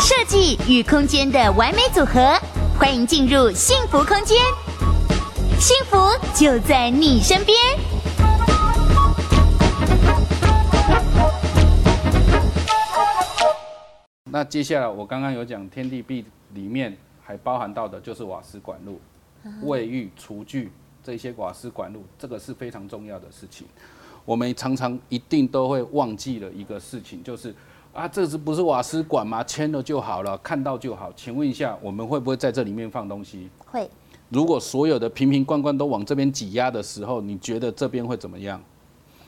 设计与空间的完美组合，欢迎进入幸福空间，幸福就在你身边。那接下来我刚刚有讲天地壁里面还包含到的就是瓦斯管路、卫浴、厨具这些瓦斯管路，这个是非常重要的事情。我们常常一定都会忘记了一个事情，就是。啊，这是不是瓦斯管吗？签了就好了，看到就好。请问一下，我们会不会在这里面放东西？会。如果所有的瓶瓶罐罐都往这边挤压的时候，你觉得这边会怎么样？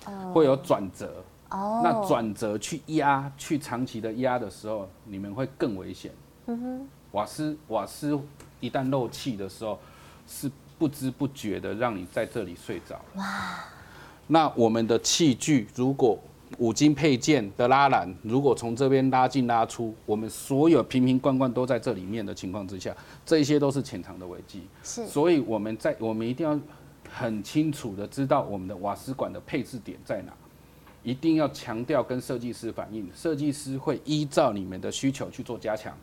哦。会有转折。哦。那转折去压，去长期的压的时候，你们会更危险。嗯哼。瓦斯瓦斯一旦漏气的时候，是不知不觉的让你在这里睡着。哇。那我们的器具如果。五金配件的拉篮，如果从这边拉进拉出，我们所有瓶瓶罐罐都在这里面的情况之下，这些都是潜藏的危机。是，所以我们在我们一定要很清楚的知道我们的瓦斯管的配置点在哪，一定要强调跟设计师反映，设计师会依照你们的需求去做加强，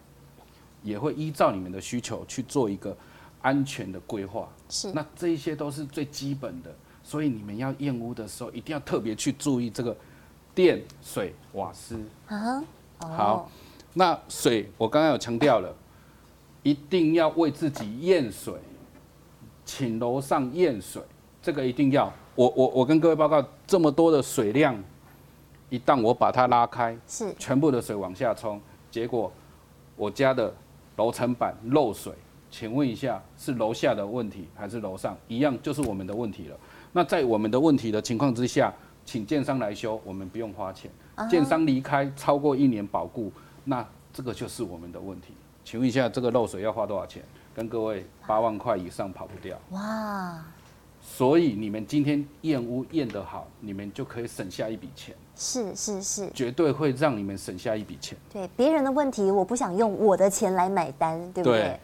也会依照你们的需求去做一个安全的规划。是，那这一些都是最基本的，所以你们要验屋的时候，一定要特别去注意这个。电、水、瓦斯，啊，好，那水我刚刚有强调了，一定要为自己验水，请楼上验水，这个一定要。我我我跟各位报告，这么多的水量，一旦我把它拉开，是全部的水往下冲，结果我家的楼层板漏水，请问一下，是楼下的问题还是楼上？一样就是我们的问题了。那在我们的问题的情况之下。请建商来修，我们不用花钱。建商离开超过一年保固，那这个就是我们的问题。请问一下，这个漏水要花多少钱？跟各位八万块以上跑不掉。哇！所以你们今天验屋验得好，你们就可以省下一笔钱。是是是，绝对会让你们省下一笔钱。对，别人的问题，我不想用我的钱来买单，对不对？对。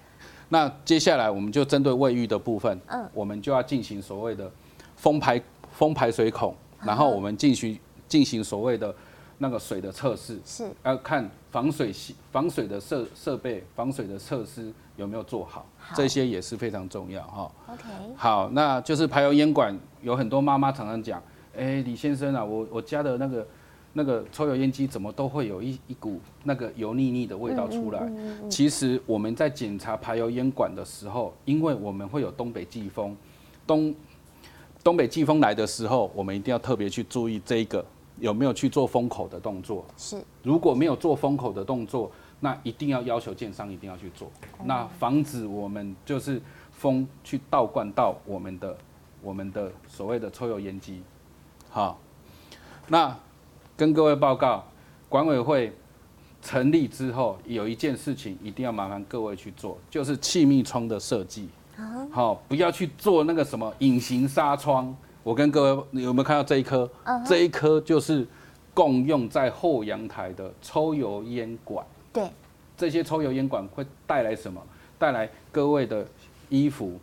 那接下来我们就针对卫浴的部分，嗯，我们就要进行所谓的风排封排水孔。然后我们进行进行所谓的那个水的测试，是要看防水系防水的设设备、防水的设施有没有做好，这些也是非常重要哈。OK，好，那就是排油烟管，有很多妈妈常常讲，哎，李先生啊，我我家的那个那个抽油烟机怎么都会有一一股那个油腻腻的味道出来？其实我们在检查排油烟管的时候，因为我们会有东北季风，东。东北季风来的时候，我们一定要特别去注意这一个有没有去做封口的动作。是，如果没有做封口的动作，那一定要要求建商一定要去做，那防止我们就是风去倒灌到我们的我们的所谓的抽油烟机。好，那跟各位报告，管委会成立之后，有一件事情一定要麻烦各位去做，就是气密窗的设计。好，不要去做那个什么隐形纱窗。我跟各位，你有没有看到这一颗？这一颗就是共用在后阳台的抽油烟管。对，这些抽油烟管会带来什么？带来各位的衣服，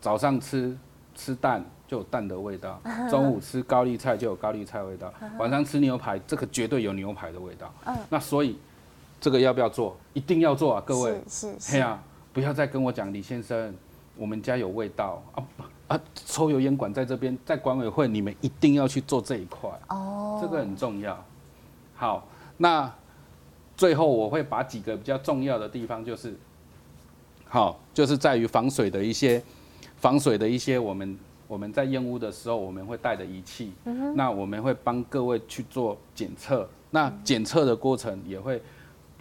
早上吃吃蛋就有蛋的味道，中午吃高丽菜就有高丽菜味道，晚上吃牛排，这个绝对有牛排的味道。嗯那所以这个要不要做？一定要做啊，各位。是是。是不要再跟我讲李先生，我们家有味道啊啊！抽油烟管在这边，在管委会你们一定要去做这一块哦，这个很重要。好，那最后我会把几个比较重要的地方，就是好，就是在于防水的一些防水的一些我们我们在验屋的时候我们会带的仪器，那我们会帮各位去做检测，那检测的过程也会。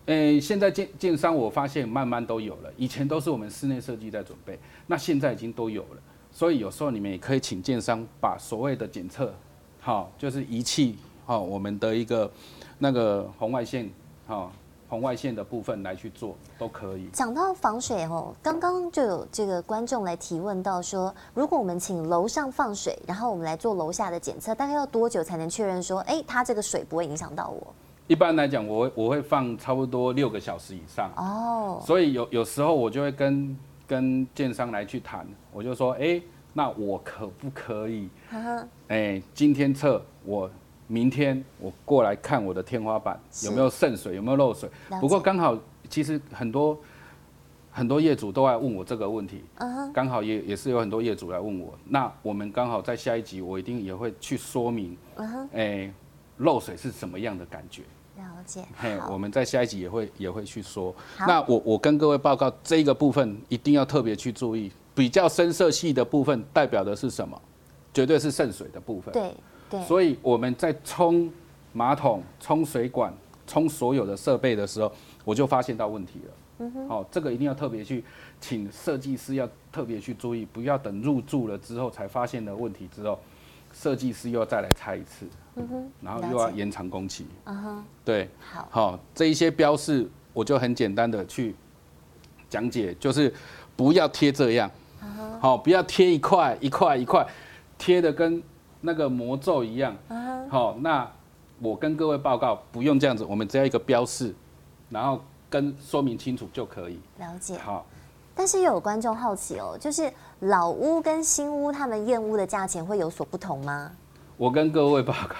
诶，现在建建商我发现慢慢都有了，以前都是我们室内设计在准备，那现在已经都有了，所以有时候你们也可以请建商把所谓的检测，好，就是仪器，好，我们的一个那个红外线，好，红外线的部分来去做都可以。讲到防水哦，刚刚就有这个观众来提问到说，如果我们请楼上放水，然后我们来做楼下的检测，大概要多久才能确认说，哎，它这个水不会影响到我？一般来讲，我我会放差不多六个小时以上。哦，所以有有时候我就会跟跟建商来去谈，我就说，哎，那我可不可以？哎，今天测我，明天我过来看我的天花板有没有渗水，有没有漏水。不过刚好，其实很多很多业主都来问我这个问题，刚好也也是有很多业主来问我。那我们刚好在下一集，我一定也会去说明，哎，漏水是什么样的感觉。了解。嘿，我们在下一集也会也会去说。那我我跟各位报告这个部分一定要特别去注意，比较深色系的部分代表的是什么？绝对是渗水的部分。对对。所以我们在冲马桶、冲水管、冲所有的设备的时候，我就发现到问题了。嗯哼。好，这个一定要特别去，请设计师要特别去注意，不要等入住了之后才发现的问题之后。设计师又要再来拆一次，嗯哼，然后又要延长工期，嗯哼，对，好，好，这一些标示我就很简单的去讲解，就是不要贴这样，好，不要贴一块一块一块，贴的跟那个魔咒一样，好，那我跟各位报告，不用这样子，我们只要一个标示，然后跟说明清楚就可以，了解，好。但是又有观众好奇哦，就是老屋跟新屋，他们验屋的价钱会有所不同吗？我跟各位报告，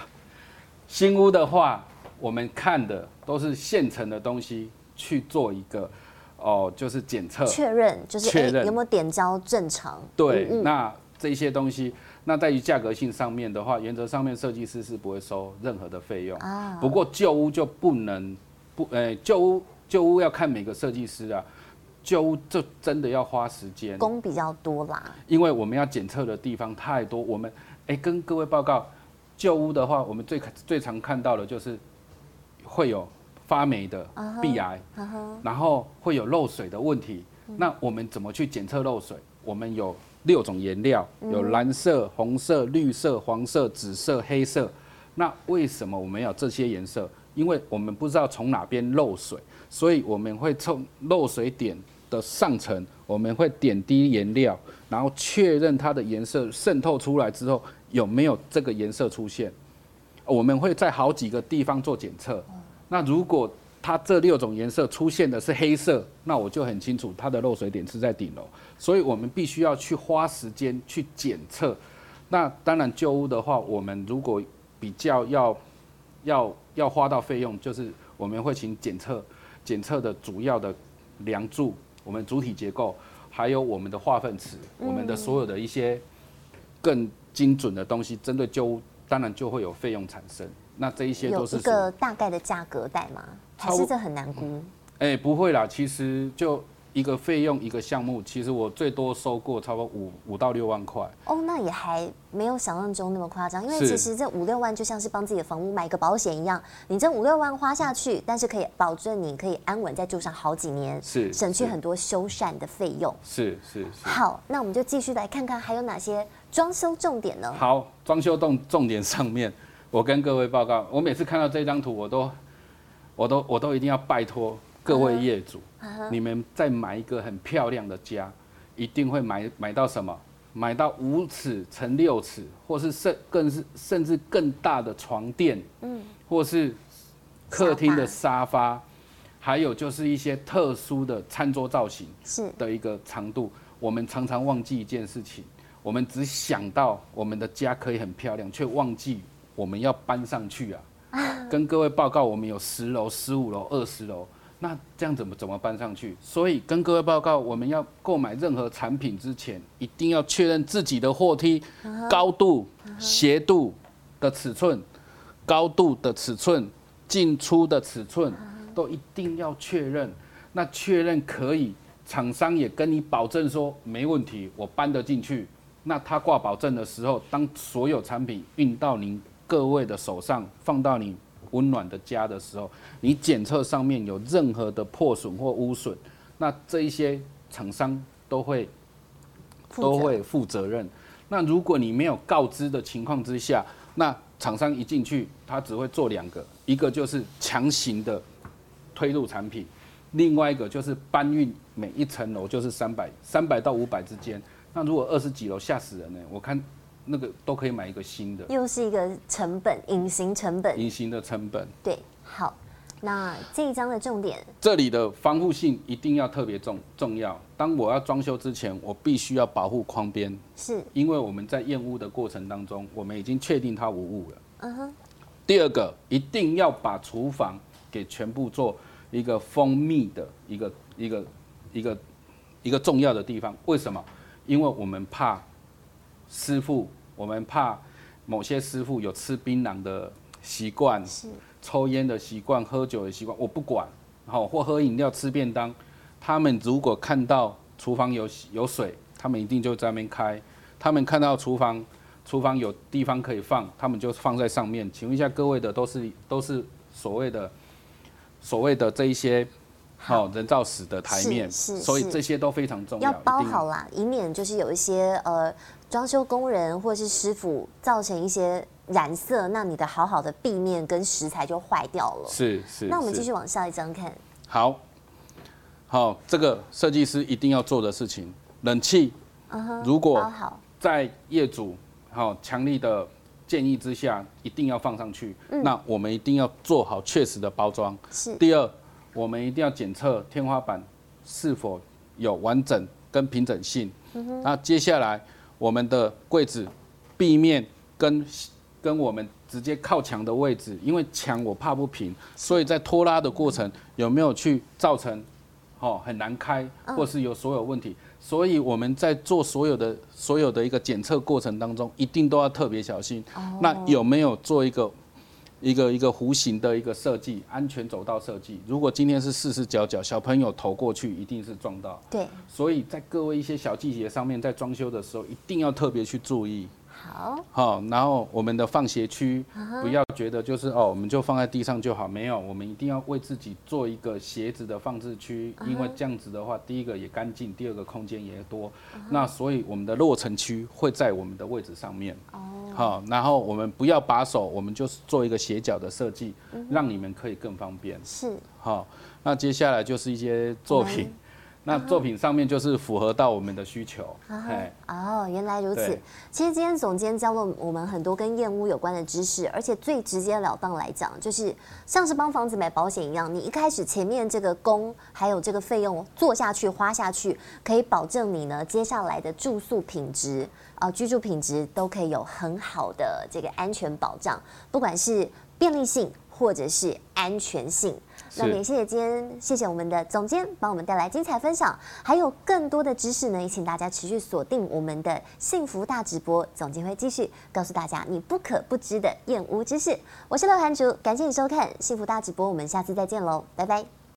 新屋的话，我们看的都是现成的东西去做一个哦，就是检测确认，就是确认有没有点胶正常。对，那这些东西，那在于价格性上面的话，原则上面设计师是不会收任何的费用啊。不过旧屋就不能不，诶，旧屋旧屋要看每个设计师啊。旧屋就真的要花时间，工比较多啦。因为我们要检测的地方太多，我们哎、欸，跟各位报告，旧屋的话，我们最最常看到的就是会有发霉的壁癌，uh uh. 然后会有漏水的问题。那我们怎么去检测漏水？我们有六种颜料，有蓝色、红色、绿色、黄色、紫色、黑色。那为什么我们要这些颜色？因为我们不知道从哪边漏水，所以我们会从漏水点。的上层，我们会点滴颜料，然后确认它的颜色渗透出来之后有没有这个颜色出现。我们会在好几个地方做检测。那如果它这六种颜色出现的是黑色，那我就很清楚它的漏水点是在顶楼。所以我们必须要去花时间去检测。那当然旧屋的话，我们如果比较要要要花到费用，就是我们会请检测检测的主要的梁柱。我们主体结构，还有我们的化粪池，我们的所有的一些更精准的东西，针对旧屋，当然就会有费用产生。那这一些都是一个大概的价格带吗？还是这很难估？哎、欸，不会啦，其实就。一个费用一个项目，其实我最多收过差不多五五到六万块。哦，那也还没有想象中那么夸张，因为其实这五六万就像是帮自己的房屋买个保险一样，你这五六万花下去，但是可以保证你可以安稳再住上好几年，是省去很多修缮的费用。是是是。好，那我们就继续来看看还有哪些装修重点呢？好，装修重重点上面，我跟各位报告，我每次看到这张图，我都我都我都一定要拜托。各位业主，uh. 你们再买一个很漂亮的家，一定会买买到什么？买到五尺乘六尺，或是甚更是甚至更大的床垫，嗯，或是客厅的沙发，还有就是一些特殊的餐桌造型，是的一个长度。我们常常忘记一件事情，我们只想到我们的家可以很漂亮，却忘记我们要搬上去啊。跟各位报告，我们有十楼、十五楼、二十楼。那这样怎么怎么搬上去？所以跟各位报告，我们要购买任何产品之前，一定要确认自己的货梯高度、斜度的尺寸、高度的尺寸、进出的尺寸，都一定要确认。那确认可以，厂商也跟你保证说没问题，我搬得进去。那他挂保证的时候，当所有产品运到您各位的手上，放到你。温暖的家的时候，你检测上面有任何的破损或污损，那这一些厂商都会都会负责任。那如果你没有告知的情况之下，那厂商一进去，他只会做两个，一个就是强行的推入产品，另外一个就是搬运每一层楼就是三百三百到五百之间。那如果二十几楼吓死人呢？我看。那个都可以买一个新的，又是一个成本，隐形成本，隐形的成本。对，好，那这一章的重点，这里的防护性一定要特别重重要。当我要装修之前，我必须要保护框边，是因为我们在验屋的过程当中，我们已经确定它无误了。嗯哼。第二个，一定要把厨房给全部做一个封密的一个一个一个一个重要的地方。为什么？因为我们怕师傅，我们怕某些师傅有吃槟榔的习惯，是抽烟的习惯，喝酒的习惯，我不管，好或喝饮料、吃便当，他们如果看到厨房有有水，他们一定就在那边开。他们看到厨房。厨房有地方可以放，他们就放在上面。请问一下各位的都是都是所谓的所谓的这一些好人造石的台面，所以这些都非常重要。要包好啦，以免就是有一些呃装修工人或是师傅造成一些染色，那你的好好的壁面跟石材就坏掉了。是是。那我们继续往下一张看。好，好，这个设计师一定要做的事情，冷气，如果在业主。好，强力的建议之下，一定要放上去。嗯、那我们一定要做好确实的包装。是。第二，我们一定要检测天花板是否有完整跟平整性。嗯、那接下来，我们的柜子壁面跟跟我们直接靠墙的位置，因为墙我怕不平，所以在拖拉的过程有没有去造成哦很难开，或是有所有问题。嗯所以我们在做所有的所有的一个检测过程当中，一定都要特别小心。那有没有做一个一个一个弧形的一个设计，安全走道设计？如果今天是四四角角，小朋友头过去一定是撞到。对。所以在各位一些小细节上面，在装修的时候一定要特别去注意。好，好，然后我们的放鞋区不要觉得就是哦，我们就放在地上就好，没有，我们一定要为自己做一个鞋子的放置区，因为这样子的话，第一个也干净，第二个空间也多。那所以我们的落尘区会在我们的位置上面。哦，好，然后我们不要把手，我们就是做一个斜角的设计，让你们可以更方便。是，好，那接下来就是一些作品。那作品上面就是符合到我们的需求。哦，原来如此。其实今天总监教了我们很多跟燕屋有关的知识，而且最直截了当来讲，就是像是帮房子买保险一样，你一开始前面这个工还有这个费用做下去花下去，可以保证你呢接下来的住宿品质啊、呃、居住品质都可以有很好的这个安全保障，不管是便利性或者是安全性。那么也谢谢今天，谢谢我们的总监帮我们带来精彩分享，还有更多的知识呢，也请大家持续锁定我们的幸福大直播，总监会继续告诉大家你不可不知的燕屋知识。我是刘涵竹，感谢你收看幸福大直播，我们下次再见喽，拜拜。